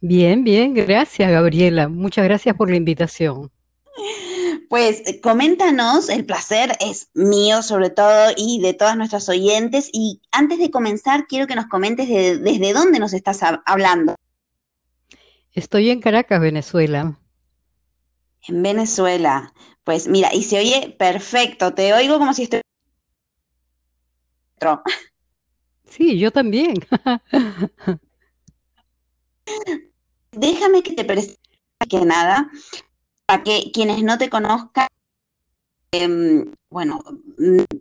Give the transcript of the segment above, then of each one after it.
Bien, bien, gracias Gabriela. Muchas gracias por la invitación. Pues eh, coméntanos, el placer es mío sobre todo y de todas nuestras oyentes. Y antes de comenzar, quiero que nos comentes desde dónde nos estás hablando. Estoy en Caracas, Venezuela. En Venezuela. Pues mira, y se oye perfecto, te oigo como si estoy... Sí, yo también. déjame que te presente que nada, para que quienes no te conozcan, em, bueno,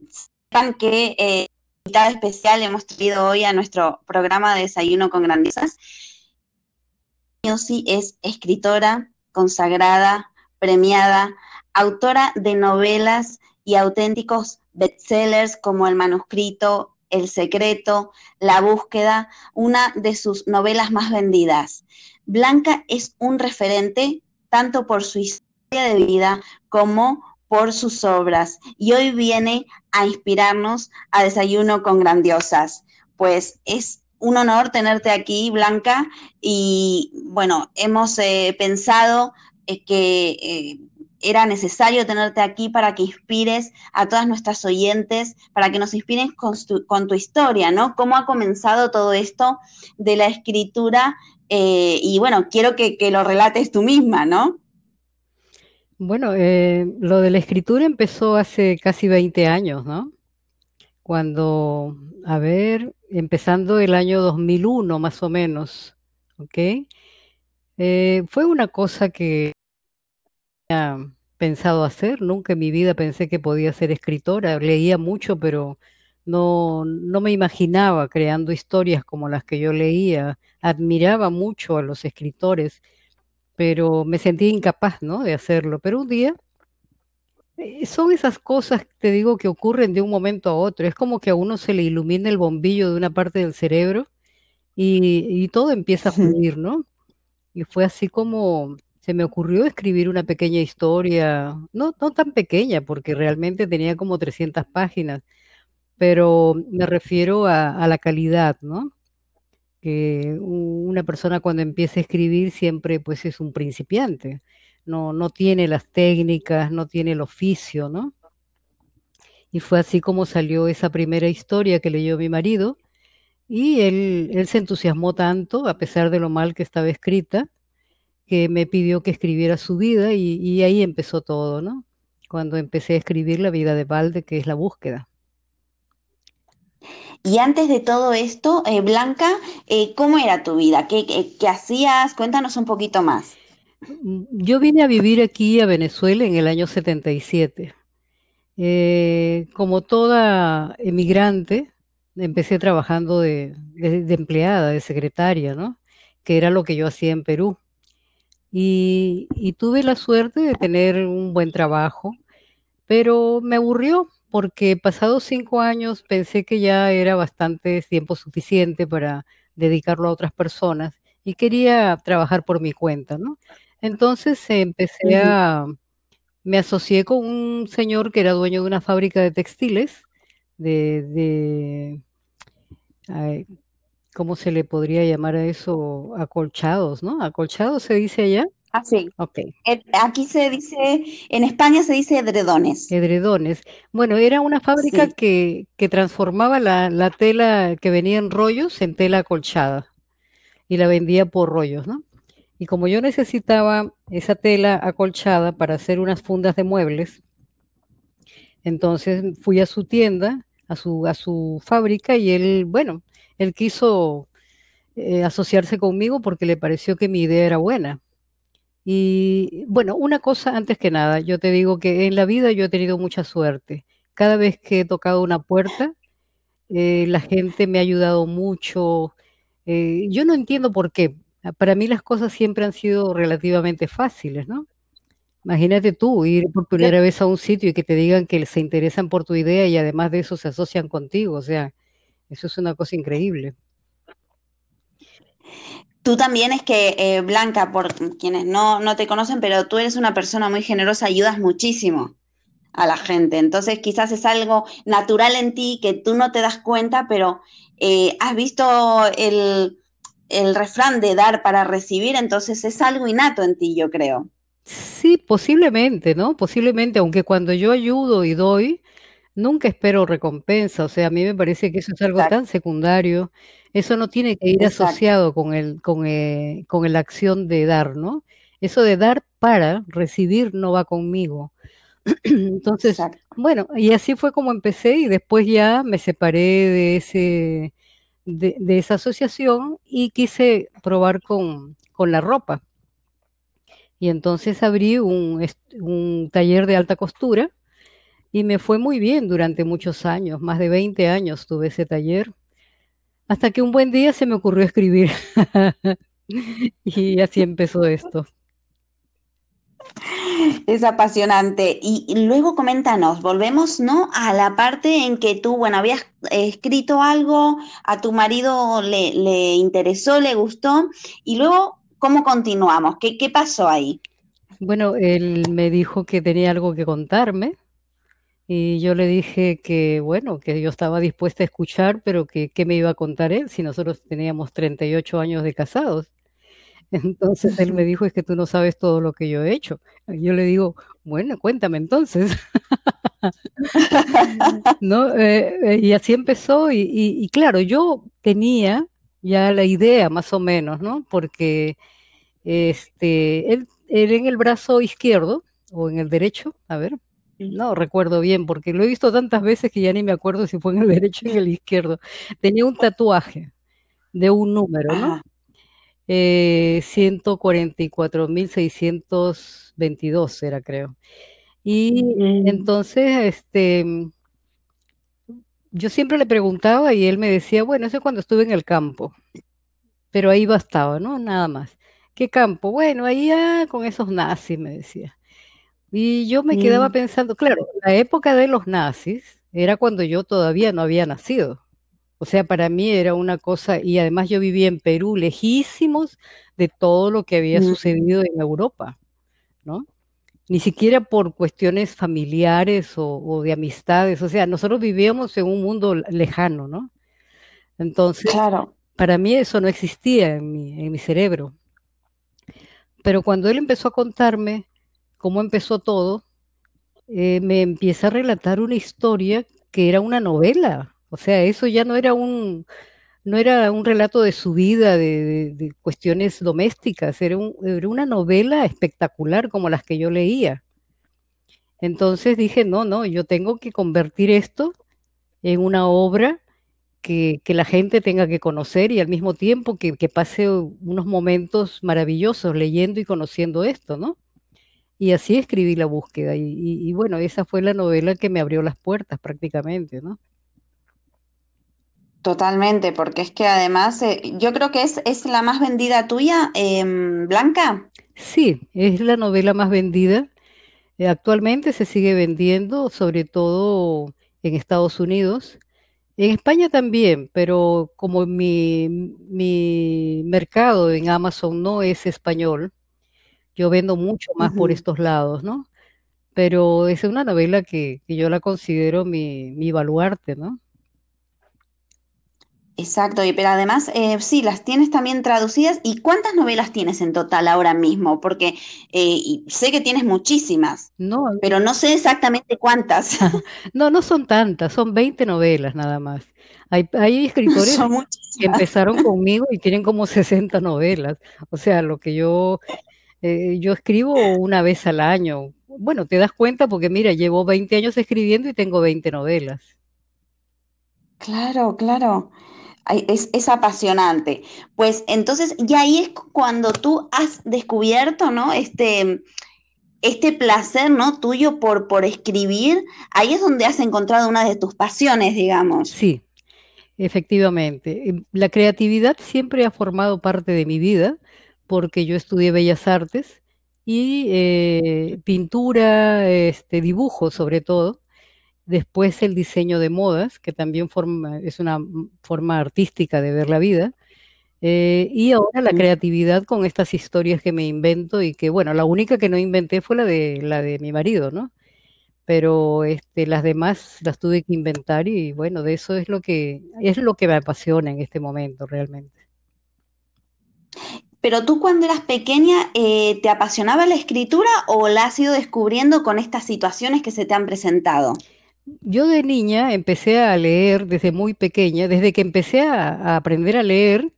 sepan que eh, invitada especial hemos traído hoy a nuestro programa de Desayuno con Grandezas. Yosi es escritora, consagrada, premiada, autora de novelas y auténticos bestsellers como El manuscrito, El secreto, La búsqueda, una de sus novelas más vendidas. Blanca es un referente tanto por su historia de vida como por sus obras y hoy viene a inspirarnos a Desayuno con Grandiosas. Pues es un honor tenerte aquí, Blanca, y bueno, hemos eh, pensado eh, que eh, era necesario tenerte aquí para que inspires a todas nuestras oyentes, para que nos inspires con tu historia, ¿no? ¿Cómo ha comenzado todo esto de la escritura eh, y bueno, quiero que, lo relates tú misma, ¿no? Bueno, eh, lo de la escritura empezó hace casi 20 años, ¿no? cuando, a ver, empezando el año 2001 más o menos, ¿ok? Eh, fue una cosa que pensado hacer, nunca en mi vida pensé que podía ser escritora, leía mucho, pero no, no me imaginaba creando historias como las que yo leía, admiraba mucho a los escritores, pero me sentía incapaz, ¿no? de hacerlo. Pero un día eh, son esas cosas, te digo, que ocurren de un momento a otro. Es como que a uno se le ilumina el bombillo de una parte del cerebro y, y todo empieza a fluir, ¿no? Y fue así como se me ocurrió escribir una pequeña historia, no, no tan pequeña, porque realmente tenía como 300 páginas, pero me refiero a, a la calidad, ¿no? Que una persona cuando empieza a escribir siempre pues es un principiante, no, no tiene las técnicas, no tiene el oficio, ¿no? Y fue así como salió esa primera historia que leyó mi marido y él, él se entusiasmó tanto, a pesar de lo mal que estaba escrita, que me pidió que escribiera su vida y, y ahí empezó todo, ¿no? Cuando empecé a escribir La vida de Balde, que es la búsqueda. Y antes de todo esto, eh, Blanca, eh, ¿cómo era tu vida? ¿Qué, qué, qué hacías? Cuéntanos un poquito más. Mm, Yo vine a vivir aquí a Venezuela en el año 77. Eh, como toda emigrante, empecé trabajando de, de- de empleada, de secretaria, ¿no? Que era lo que yo hacía en Perú. Y, y tuve la suerte de tener un buen trabajo, pero me aburrió porque pasados cinco años pensé que ya era bastante tiempo suficiente para dedicarlo a otras personas y quería trabajar por mi cuenta, ¿no? Entonces eh, empecé a, me asocié con un señor que era dueño de una fábrica de textiles, de, de ay, ¿cómo se le podría llamar a eso? Acolchados, ¿no? Acolchados se dice allá. Ah, sí. Ok, Eh, aquí se dice, en España se dice edredones. edredones. Bueno, era una fábrica Sí. que, que transformaba la, la tela que venía en rollos en tela acolchada y la vendía por rollos, ¿no? Y como yo necesitaba esa tela acolchada para hacer unas fundas de muebles, entonces fui a su tienda, a su, a su fábrica y él, bueno, él quiso eh, asociarse conmigo porque le pareció que mi idea era buena. Y bueno, una cosa antes que nada, yo te digo que en la vida yo he tenido mucha suerte. Cada vez que he tocado una puerta, eh, la gente me ha ayudado mucho. Eh, yo no entiendo por qué. Para mí las cosas siempre han sido relativamente fáciles, ¿no? Imagínate tú ir por primera vez a un sitio y que te digan que se interesan por tu idea y además de eso se asocian contigo. O sea, eso es una cosa increíble. Tú también es que, eh, Blanca, por quienes no, no te conocen, pero tú eres una persona muy generosa, ayudas muchísimo a la gente. Entonces, quizás es algo natural en ti que tú no te das cuenta, pero eh, has visto el, el refrán de dar para recibir, entonces es algo innato en ti, yo creo. Sí, posiblemente, ¿no? Posiblemente, aunque cuando yo ayudo y doy, nunca espero recompensa. O sea, a mí me parece que eso es algo tan secundario. Eso no tiene que ir exacto, asociado con el, con, eh, con la acción de dar, ¿no? Eso de dar para recibir no va conmigo. Entonces, exacto. bueno, y así fue como empecé y después ya me separé de ese, de, de esa asociación y quise probar con, con la ropa. Y entonces abrí un, un taller de alta costura y me fue muy bien durante muchos años, más de 20 años tuve ese taller, hasta que un buen día se me ocurrió escribir y así empezó esto. Es apasionante. Y, luego coméntanos, volvemos, ¿no? A la parte en que tú, bueno, habías escrito algo, a tu marido le, le interesó, le gustó, y luego, ¿cómo continuamos? ¿Qué, qué pasó ahí? Bueno, él me dijo que tenía algo que contarme y yo le dije que, bueno, que yo estaba dispuesta a escuchar, pero que qué me iba a contar él si nosotros teníamos 38 años de casados. Entonces él me dijo, es que tú no sabes todo lo que yo he hecho. Y yo le digo, bueno, cuéntame entonces, ¿no? Eh, eh, y así empezó y, claro, yo tenía ya la idea más o menos, ¿no? Porque este, él, él en el brazo izquierdo o en el derecho, a ver. No recuerdo bien, porque lo he visto tantas veces que ya ni me acuerdo si fue en el derecho o en el izquierdo. Tenía un tatuaje de un número, ¿no? Eh, 144.622 era, creo. Y mm. entonces, este, yo siempre le preguntaba y él me decía, bueno, eso es cuando estuve en el campo, pero ahí bastaba, ¿no? Nada más. ¿Qué campo? Bueno, ahí ah, con esos nazis, me decía. Y yo me quedaba mm. pensando, claro, la época de los nazis era cuando yo todavía no había nacido. O sea, para mí era una cosa, y además yo vivía en Perú, lejísimos de todo lo que había mm. sucedido en Europa, ¿no? Ni siquiera por cuestiones familiares o, de amistades, o sea, nosotros vivíamos en un mundo lejano, ¿no? Entonces, para mí eso no existía en mi, en mi cerebro. Pero cuando él empezó a contarme cómo empezó todo, eh, me empieza a relatar una historia que era una novela. O sea, eso ya no era un, no era un relato de su vida, de, cuestiones domésticas, era, una novela espectacular como las que yo leía. Entonces dije, no, no, yo tengo que convertir esto en una obra que, la gente tenga que conocer y al mismo tiempo que, pase unos momentos maravillosos leyendo y conociendo esto, ¿no? Y así escribí la búsqueda y, bueno, esa fue la novela que me abrió las puertas prácticamente, ¿no? Totalmente, porque es que además eh, yo creo que es, es la más vendida tuya, em, Blanca. Sí, es la novela más vendida. Eh, actualmente se sigue vendiendo, sobre todo en Estados Unidos. En España también, pero como mi, mi mercado en Amazon no es español, yo vendo mucho más por estos lados, ¿no? Pero es una novela que, yo la considero mi, mi baluarte, ¿no? Exacto, pero además, eh, sí, las tienes también traducidas. ¿Y cuántas novelas tienes en total ahora mismo? Porque eh, sé que tienes muchísimas, no, pero no sé exactamente cuántas. no, no son tantas, son 20 novelas nada más. Hay, hay escritores que empezaron conmigo y tienen como 60 novelas. O sea, lo que yo, eh, yo escribo una vez al año. Bueno, te das cuenta porque mira, llevo 20 años escribiendo y tengo 20 novelas. Claro, claro. Es, apasionante. Pues entonces, y ahí es cuando tú has descubierto, ¿no? Este, este placer, ¿no? Tuyo por, por escribir, ahí es donde has encontrado una de tus pasiones, digamos. Sí, efectivamente. La creatividad siempre ha formado parte de mi vida, porque yo estudié Bellas Artes y eh, pintura, este, dibujo sobre todo después el diseño de modas, que también forma, es una forma artística de ver la vida, eh, y ahora la creatividad con estas historias que me invento y que, bueno, la única que no inventé fue la de, la de mi marido, ¿no? Pero este, las demás las tuve que inventar y bueno, de eso es lo que, es lo que me apasiona en este momento realmente. Pero tú cuando eras pequeña, eh, ¿te apasionaba la escritura o la has ido descubriendo con estas situaciones que se te han presentado? Yo de niña empecé a leer desde muy pequeña, desde que empecé a, aprender a leer,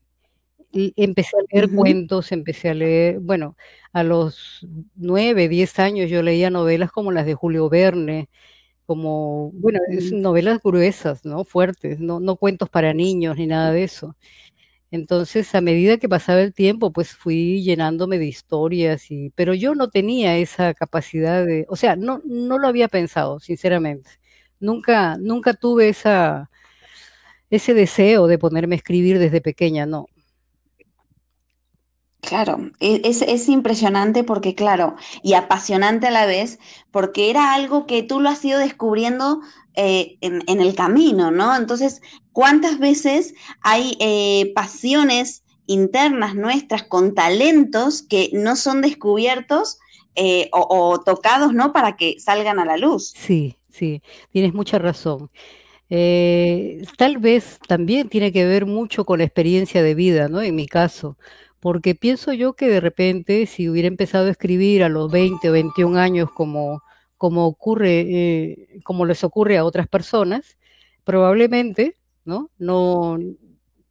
empecé a leer cuentos, empecé a leer, bueno, a los nueve, diez años yo leía novelas como las de Julio Verne, como, bueno, mm. novelas gruesas, ¿no? Fuertes, no, no cuentos para niños ni nada de eso. Entonces, a medida que pasaba el tiempo, pues fui llenándome de historias y, pero yo no tenía esa capacidad de, o sea, no, no lo había pensado, sinceramente. Nunca, nunca tuve esa, ese deseo de ponerme a escribir desde pequeña, no. Claro, e, es, es, impresionante porque, claro, y apasionante a la vez, porque era algo que tú lo has ido descubriendo eh, en, el camino, ¿no? Entonces, ¿cuántas veces hay eh, pasiones internas nuestras con talentos que no son descubiertos eh, o, o, tocados, ¿no? Para que salgan a la luz. Sí, sí, tienes mucha razón. Tal vez también tiene que ver mucho con la experiencia de vida, ¿no? En mi caso, porque pienso yo que de repente si hubiera empezado a escribir a los 20 o 21 años como, como ocurre, eh, como les ocurre a otras personas, probablemente, ¿no? No,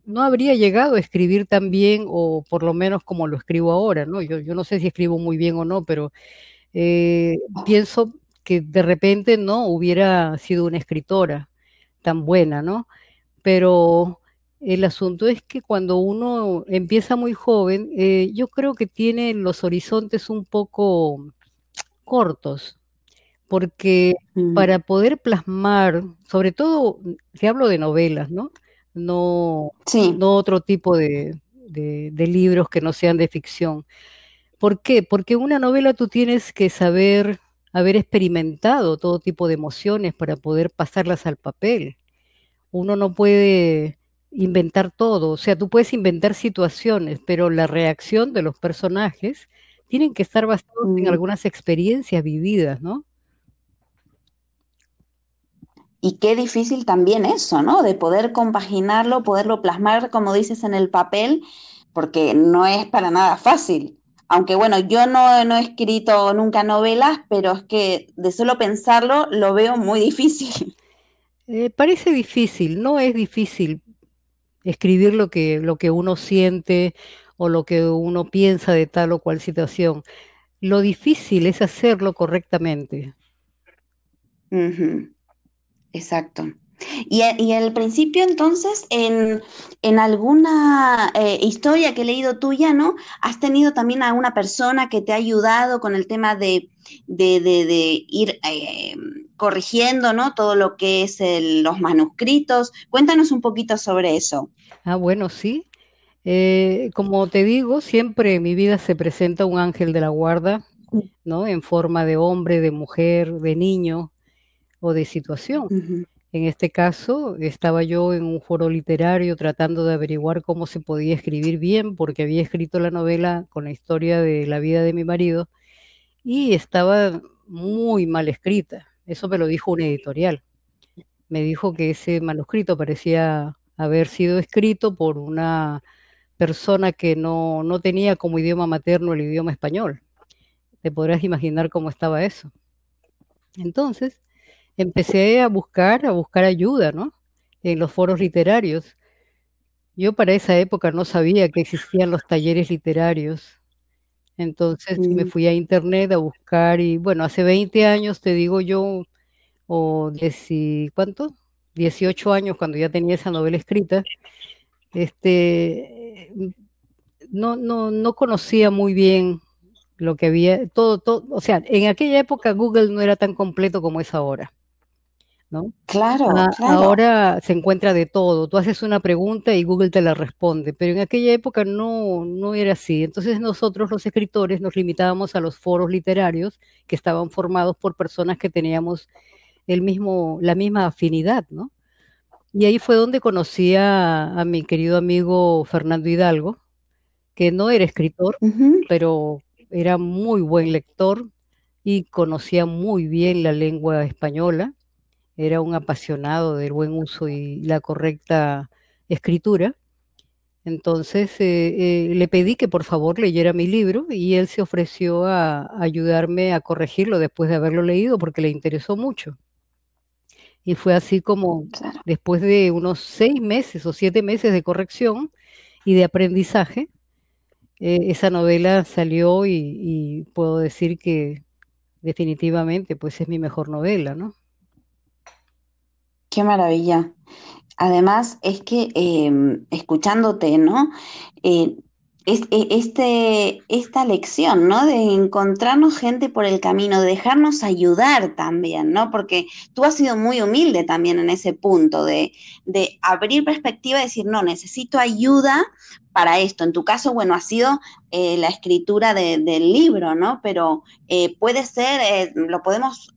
no habría llegado a escribir tan bien o por lo menos como lo escribo ahora, ¿no? Yo, yo no sé si escribo muy bien o no, pero eh, pienso que de repente no hubiera sido una escritora tan buena, ¿no? Pero el asunto es que cuando uno empieza muy joven, eh, yo creo que tiene los horizontes un poco cortos, porque Mm, para poder plasmar, sobre todo, te hablo de novelas, ¿no? No, Sí, no otro tipo de, de- de libros que no sean de ficción. ¿Por qué? Porque una novela tú tienes que saber haber experimentado todo tipo de emociones para poder pasarlas al papel. Uno no puede inventar todo, o sea, tú puedes inventar situaciones, pero la reacción de los personajes tienen que estar basados en algunas experiencias vividas, ¿no? Y qué difícil también eso, ¿no? De poder compaginarlo, poderlo plasmar, como dices, en el papel, porque no es para nada fácil. Aunque bueno, yo no, no he escrito nunca novelas, pero es que de solo pensarlo lo veo muy difícil. Eh, parece difícil, no es difícil escribir lo que, lo que uno siente o lo que uno piensa de tal o cual situación. Lo difícil es hacerlo correctamente. Exacto. Y, y al principio, entonces, en, en alguna eh, historia que he leído tuya, ¿no? ¿Has tenido también a una persona que te ha ayudado con el tema de, de, de- de ir eh, corrigiendo, ¿no? Todo lo que es el- los manuscritos. Cuéntanos un poquito sobre eso. Ah, bueno, sí. Eh, como te digo, siempre en mi vida se presenta un ángel de la guarda, ¿no? En forma de hombre, de mujer, de niño o de situación. Ujú, En este caso, estaba yo en un foro literario tratando de averiguar cómo se podía escribir bien, porque había escrito la novela con la historia de la vida de mi marido y estaba muy mal escrita. Eso me lo dijo un editorial. Me dijo que ese manuscrito parecía haber sido escrito por una persona que no, no tenía como idioma materno el idioma español. Te podrás imaginar cómo estaba eso. Entonces, empecé a buscar, a buscar ayuda, ¿no? En los foros literarios. Yo para esa época no sabía que existían los talleres literarios. Entonces me mm, fui a internet a buscar y bueno, hace 20 años, te digo yo, o 10 y- ¿cuánto? 18 años cuando ya tenía esa novela escrita, este, no, no, no conocía muy bien lo que había, todo, todo, o sea, en aquella época Google no era tan completo como es ahora, ¿no? Claro, Ah, claro. ahora se encuentra de todo. Tú haces una pregunta y Google te la responde, pero en aquella época no, no era así. Entonces nosotros los escritores nos limitábamos a los foros literarios que estaban formados por personas que teníamos el mismo, la misma afinidad, ¿no? Y ahí fue donde conocí a, a mi querido amigo Fernando Hidalgo, que no era escritor, pero era muy buen lector y conocía muy bien la lengua española era un apasionado del buen uso y la correcta escritura. Entonces eh, eh, le pedí que por favor leyera mi libro y él se ofreció a, a ayudarme a corregirlo después de haberlo leído porque le interesó mucho. Y fue así como claro. después de unos seis meses o siete meses de corrección y de aprendizaje, eh, esa novela salió y, y puedo decir que definitivamente pues es mi mejor novela, ¿no? Qué maravilla. Además, es que eh, escuchándote, ¿no? Eh, es, e- este, esta lección, ¿no? De encontrarnos gente por el camino, de dejarnos ayudar también, ¿no? Porque tú has sido muy humilde también en ese punto de, de abrir perspectiva y decir, no, necesito ayuda para esto. En tu caso, bueno, ha sido eh, la escritura de- del libro, ¿no? Pero eh, puede ser, lo podemos...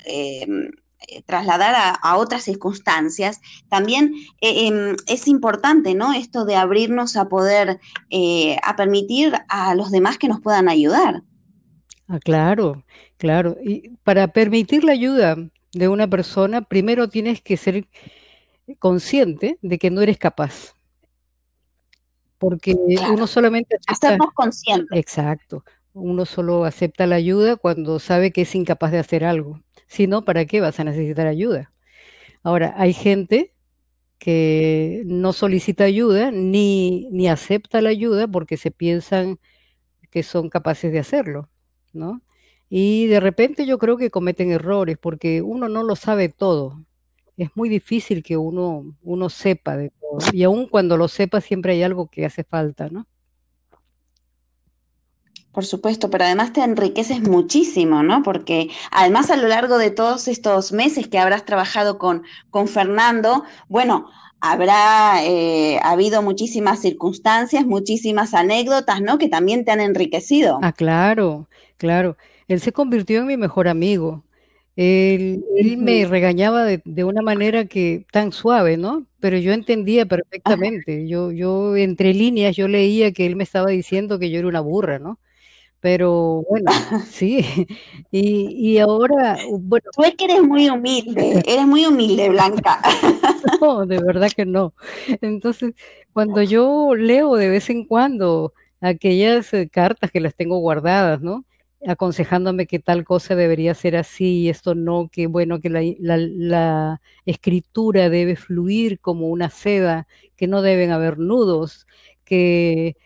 eh, trasladar a, a otras circunstancias, también eh, eh, es importante, ¿no? Esto de abrirnos a poder, eh, a permitir a los demás que nos puedan ayudar. Ah, claro, claro. Y para permitir la ayuda de una persona, primero tienes que ser consciente de que no eres capaz, porque Claro, uno solamente acepta, hacernos conscientes. exacto, uno solo acepta la ayuda cuando sabe que es incapaz de hacer algo. Si no, ¿para qué vas a necesitar ayuda? Ahora, hay gente que no solicita ayuda ni, ni acepta la ayuda porque se piensan que son capaces de hacerlo, ¿no? Y de repente yo creo que cometen errores porque uno no lo sabe todo. Es muy difícil que uno, uno sepa de todo. Y aun cuando lo sepa siempre hay algo que hace falta, ¿no? Por supuesto, pero además te enriqueces muchísimo, ¿no? Porque además a lo largo de todos estos meses que habrás trabajado con, con Fernando, bueno, habrá eh, habido muchísimas circunstancias, muchísimas anécdotas, ¿no? Que también te han enriquecido. Ah, claro, claro. Él se convirtió en mi mejor amigo. Él, él me regañaba de, de, una manera que tan suave, ¿no? Pero yo entendía perfectamente. Yo, yo entre líneas yo leía que él me estaba diciendo que yo era una burra, ¿no? Pero bueno, sí. Y, y ahora, bueno. Tú es que eres muy humilde, eres muy humilde, Blanca. No, de verdad que no. Entonces, cuando yo leo de vez en cuando aquellas eh, cartas que las tengo guardadas, ¿no? aconsejándome que tal cosa debería ser así y esto no, que bueno, que la, la, la, escritura debe fluir como una seda, que no deben haber nudos, que,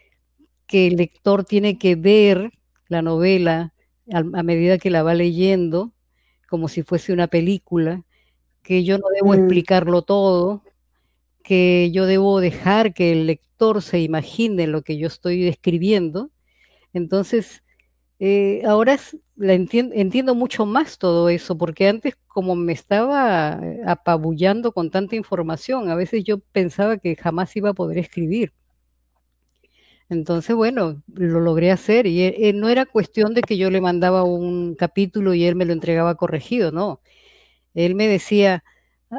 que el lector tiene que ver la novela a, a, medida que la va leyendo, como si fuese una película, que yo no debo mm. explicarlo todo, que yo debo dejar que el lector se imagine lo que yo estoy describiendo. Entonces, eh, ahora la entiendo, entiendo mucho más todo eso, porque antes como me estaba eh, apabullando con tanta información, a veces yo pensaba que jamás iba a poder escribir. Entonces, bueno, lo logré hacer y eh, no era cuestión de que yo le mandaba un capítulo y él me lo entregaba corregido, no. Él me decía,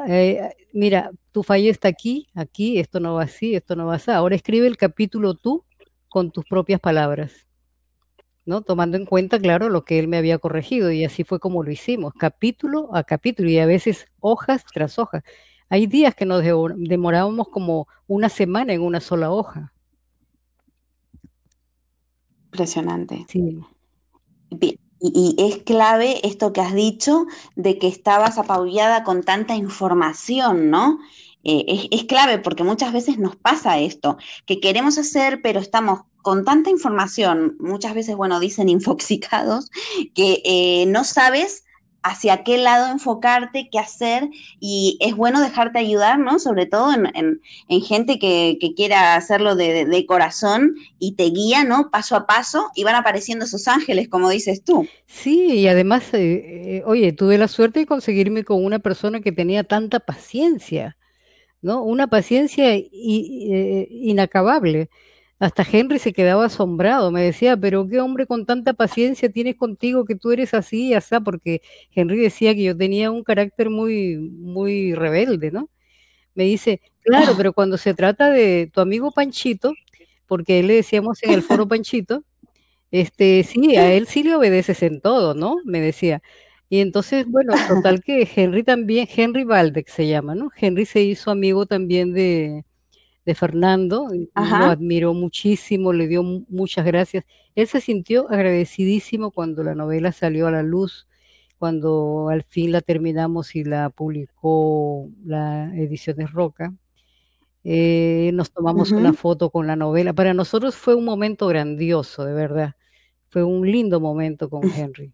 eh, mira, tu fallo está aquí, aquí, esto no va así, esto no va así. Ahora escribe el capítulo tú con tus propias palabras. ¿no? Tomando en cuenta, claro, lo que él me había corregido y así fue como lo hicimos, capítulo a capítulo y a veces hojas tras hojas. Hay días que nos demorábamos como una semana en una sola hoja. Impresionante. Sí. Y, y, es clave esto que has dicho de que estabas apabullada con tanta información, ¿no? Eh, es, es, clave porque muchas veces nos pasa esto, que queremos hacer, pero estamos con tanta información, muchas veces, bueno, dicen infoxicados, que eh, no sabes hacia qué lado enfocarte, qué hacer, y es bueno dejarte ayudar, ¿no? Sobre todo en, en, en gente que, que, quiera hacerlo de, de, corazón y te guía, ¿no? Paso a paso, y van apareciendo esos ángeles, como dices tú. Sí, y además, eh, eh, oye, tuve la suerte de conseguirme con una persona que tenía tanta paciencia, ¿no? Una paciencia eh, inacabable. Hasta Henry se quedaba asombrado, me decía, pero qué hombre con tanta paciencia tienes contigo que tú eres así y así, porque Henry decía que yo tenía un carácter muy, muy rebelde, ¿no? Me dice, claro, pero cuando se trata de tu amigo Panchito, porque él le decíamos en el foro Panchito, este, sí, a él sí le obedeces en todo, ¿no? Me decía. Y entonces, bueno, total que Henry también, Henry Valdeck se llama, ¿no? Henry se hizo amigo también de, de Fernando, Ajá. lo admiró muchísimo, le dio muchas gracias. Él se sintió agradecidísimo cuando la novela salió a la luz, cuando al fin la terminamos y la publicó la Ediciones Roca. Eh, nos tomamos uh -huh. una foto con la novela. Para nosotros fue un momento grandioso, de verdad. Fue un lindo momento con Henry.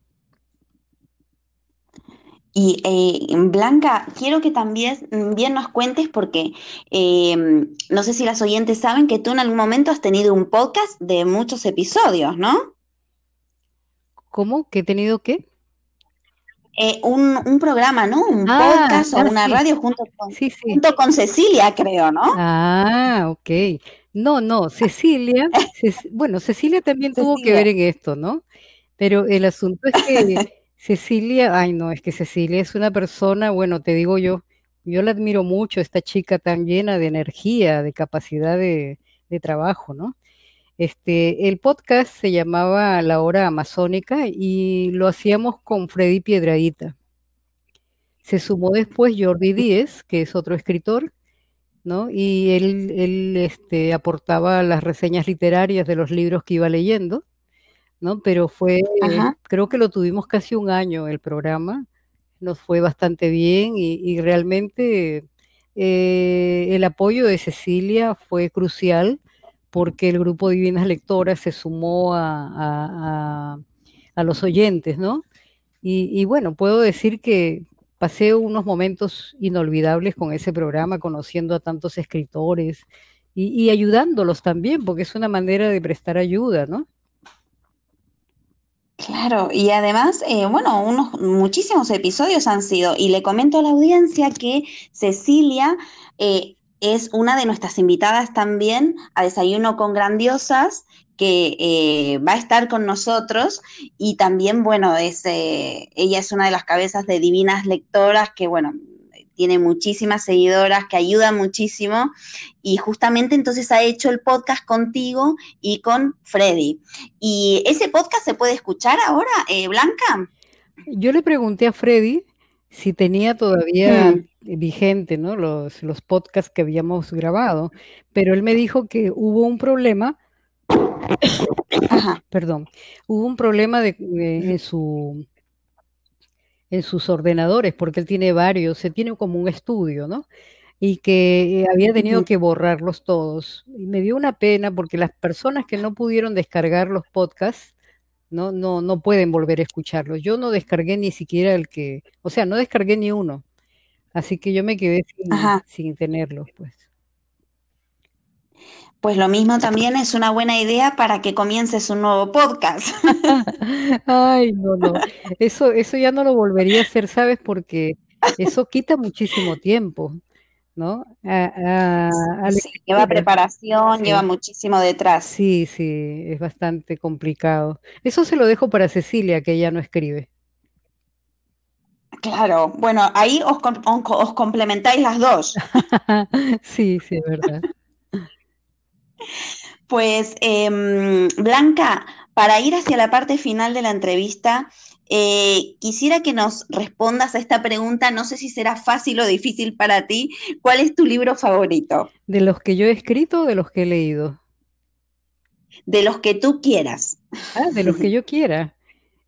Y eh, Blanca, quiero que también bien nos cuentes porque eh, no sé si las oyentes saben que tú en algún momento has tenido un podcast de muchos episodios, ¿no? ¿Cómo? ¿Que he tenido qué? Eh, un, un, programa, ¿no? Un ah, podcast o una sí. radio junto con, sí, sí. junto con Cecilia, creo, ¿no? Ah, ok. No, no, Cecilia, bueno, Cecilia también Cecilia. tuvo que ver en esto, ¿no? Pero el asunto es que Cecilia, ay no, es que Cecilia es una persona, bueno, te digo yo, yo la admiro mucho, esta chica tan llena de energía, de capacidad de, trabajo, ¿no? Este, el podcast se llamaba La Hora Amazónica y lo hacíamos con Freddy Piedradita. Se sumó después Jordi Díez, que es otro escritor, ¿no? Y él, él este, aportaba las reseñas literarias de los libros que iba leyendo. ¿No? Pero fue, Ajá. creo que lo tuvimos casi un año el programa, nos fue bastante bien y, y realmente eh, el apoyo de Cecilia fue crucial porque el grupo Divinas Lectoras se sumó a, a, a los oyentes, ¿no? Y, bueno, puedo decir que pasé unos momentos inolvidables con ese programa, conociendo a tantos escritores y, ayudándolos también, porque es una manera de prestar ayuda, ¿no? Claro, y además, eh, bueno, unos muchísimos episodios han sido, y le comento a la audiencia que Cecilia eh, es una de nuestras invitadas también a Desayuno con Grandiosas, que eh, va a estar con nosotros y también, bueno, es, eh, ella es una de las cabezas de Divinas Lectoras que, bueno, tiene muchísimas seguidoras que ayudan muchísimo y justamente entonces ha hecho el podcast contigo y con Freddy. ¿Y ese podcast se puede escuchar ahora, eh, Blanca? Yo le pregunté a Freddy si tenía todavía mm. vigente ¿no? los, los podcasts que habíamos grabado, pero él me dijo que hubo un problema Perdón, hubo un problema de, en, su, en sus ordenadores, porque él tiene varios, se tiene como un estudio, ¿no? Y que eh, había tenido que borrarlos todos. Y me dio una pena porque las personas que no pudieron descargar los podcasts, no, no, no pueden volver a escucharlos. Yo no descargué ni siquiera el que, o sea, no descargué ni uno. Así que yo me quedé sin, sin tenerlos, pues pues lo mismo también es una buena idea para que comiences un nuevo podcast. Ay, no, no. Eso, eso ya no lo volvería a hacer, ¿sabes? Porque eso quita muchísimo tiempo, ¿no? lleva preparación, lleva muchísimo detrás. Sí, sí, es bastante complicado. Eso se lo dejo para Cecilia, que ella no escribe. Claro, bueno, ahí os, os complementáis las dos. sí, sí, es verdad. Pues, em, Blanca, para ir hacia la parte final de la entrevista, eh, quisiera que nos respondas a esta pregunta. No sé si será fácil o difícil para ti. ¿Cuál es tu libro favorito? ¿De los que yo he escrito o de los que he leído? De los que tú quieras. Ah, de los que yo quiera.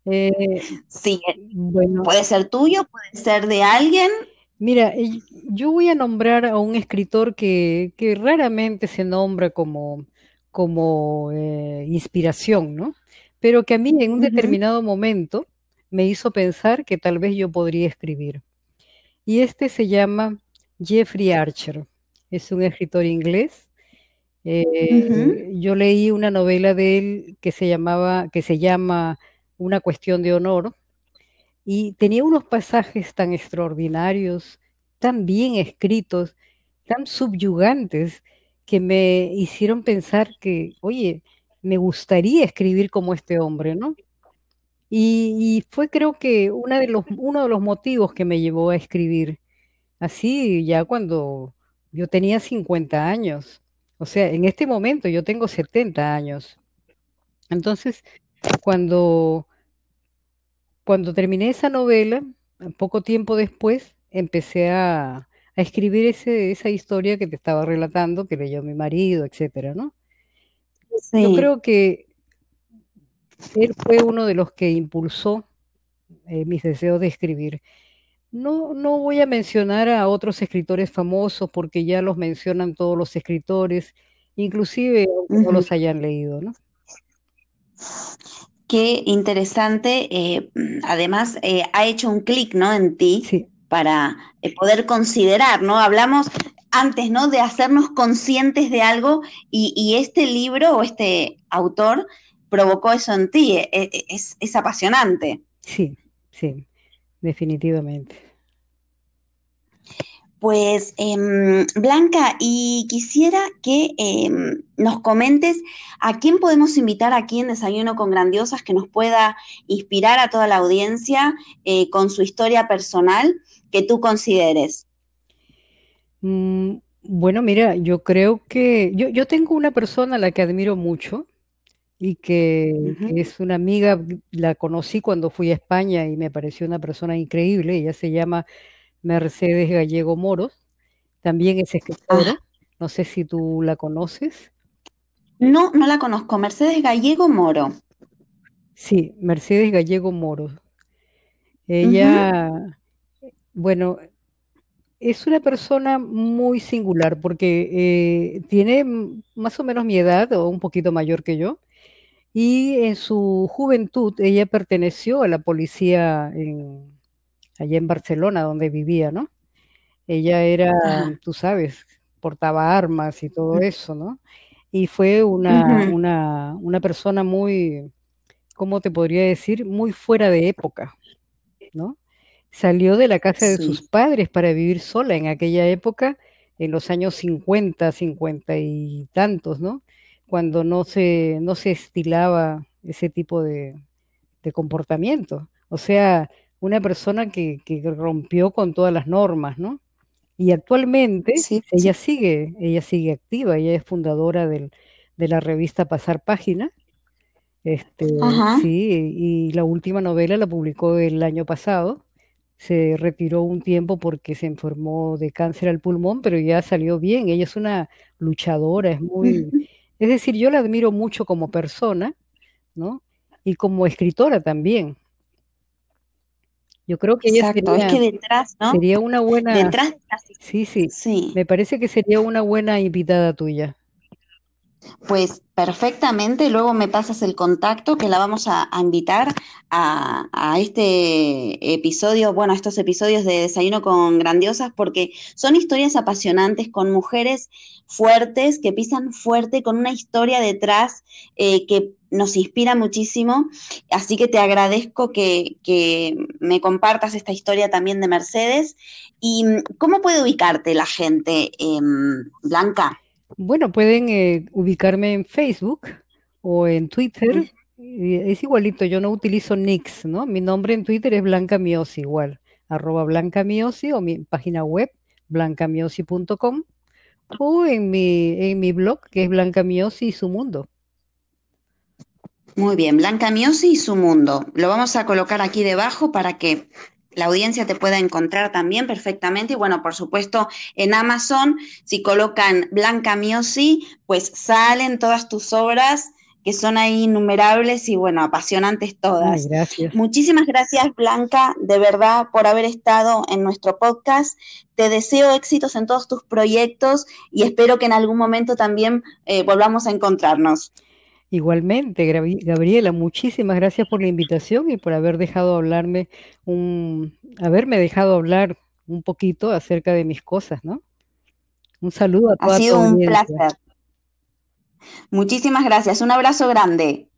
Eh, sí, bueno. puede ser tuyo, puede ser de alguien. Mira, yo voy a nombrar a un escritor que, que raramente se nombra como, como eh, inspiración, ¿no? Pero que a mí en un determinado momento me hizo pensar que tal vez yo podría escribir. Y este se llama Jeffrey Archer. Es un escritor inglés. Eh, yo leí una novela de él que se llamaba, que se llama Una cuestión de honor, y tenía unos pasajes tan extraordinarios, tan bien escritos, tan subyugantes, que me hicieron pensar que, oye, me gustaría escribir como este hombre, ¿no? Y, fue creo que una de los, uno de los motivos que me llevó a escribir, así ya cuando yo tenía 50 años. O sea, en este momento yo tengo 70 años. Entonces, cuando cuando terminé esa novela, poco tiempo después, empecé a, escribir ese, esa historia que te estaba relatando, que leyó mi marido, etcétera, ¿no? Yo creo que él fue uno de los que impulsó eh, mis deseos de escribir. No, no voy a mencionar a otros escritores famosos porque ya los mencionan todos los escritores, inclusive aunque no los hayan leído, ¿no? Qué interesante. Eh, además, eh, ha hecho un clic, ¿no? En ti para eh, poder considerar, ¿no? Hablamos antes, ¿no? De hacernos conscientes de algo y, este libro o este autor provocó eso en ti. Es, es apasionante. Sí, sí, definitivamente. Pues em, Blanca, y quisiera que em, nos comentes a quién podemos invitar aquí en Desayuno con Grandiosas que nos pueda inspirar a toda la audiencia eh, con su historia personal que tú consideres. Mm, bueno, mira, yo creo que yo, yo, tengo una persona a la que admiro mucho y que, que es una amiga, la conocí cuando fui a España y me pareció una persona increíble, ella se llama Mercedes Gallego Moros, también es escritora, no sé si tú la conoces. No, no la conozco, Mercedes Gallego Moro. Sí, Mercedes Gallego Moro. Ella, bueno, es una persona muy singular porque eh, tiene más o menos mi edad o un poquito mayor que yo Y en su juventud ella perteneció a la policía en, allá en Barcelona, donde vivía, ¿no? Ella era, tú sabes, portaba armas y todo eso, ¿no? Y fue una, una, una persona muy, ¿cómo te podría decir? Muy fuera de época, ¿no? Salió de la casa de sus padres para vivir sola en aquella época, en los años 50, 50 y tantos, ¿no? Cuando no se, no se estilaba ese tipo de, comportamiento. O sea, una persona que, que, rompió con todas las normas, ¿no? Y actualmente ella sigue, ella sigue activa, ella es fundadora del, de la revista Pasar Página. Este, sí, y la última novela la publicó el año pasado. Se retiró un tiempo porque se enfermó de cáncer al pulmón, pero ya salió bien. Ella es una luchadora, es muy, es decir, yo la admiro mucho como persona, ¿no? Y como escritora también. Yo creo que ella sería, que detrás, ¿no? sería una buena. Detrás, sí, sí, sí. Me parece que sería una buena invitada tuya. Pues perfectamente, luego me pasas el contacto que la vamos a, invitar a, este episodio, bueno, a estos episodios de Desayuno con Grandiosas, porque son historias apasionantes con mujeres fuertes, que pisan fuerte, con una historia detrás eh, que nos inspira muchísimo. Así que te agradezco que, me compartas esta historia también de Mercedes. ¿Y cómo puede ubicarte la gente, Blanca? Bueno, pueden eh, ubicarme en Facebook o en Twitter. Es igualito, yo no utilizo Nix, ¿no? Mi nombre en Twitter es Blanca Miosi, igual, arroba Blanca Miosi o mi página web, blancamiosi.com o en mi, en mi blog, que es Blanca Miosi y su mundo. Muy bien, Blanca Miosi y su mundo. Lo vamos a colocar aquí debajo para que la audiencia te pueda encontrar también perfectamente. Y bueno, por supuesto, en Amazon, si colocan Blanca Miosi, pues salen todas tus obras que son ahí innumerables y bueno, apasionantes todas. gracias. Muchísimas gracias, Blanca, de verdad, por haber estado en nuestro podcast. Te deseo éxitos en todos tus proyectos y espero que en algún momento también eh, volvamos a encontrarnos. Igualmente, Gabriela, muchísimas gracias por la invitación y por haber dejado hablarme un, haberme dejado hablar un poquito acerca de mis cosas, ¿no? Un saludo a toda Ha sido un placer. Muchísimas gracias. Un abrazo grande.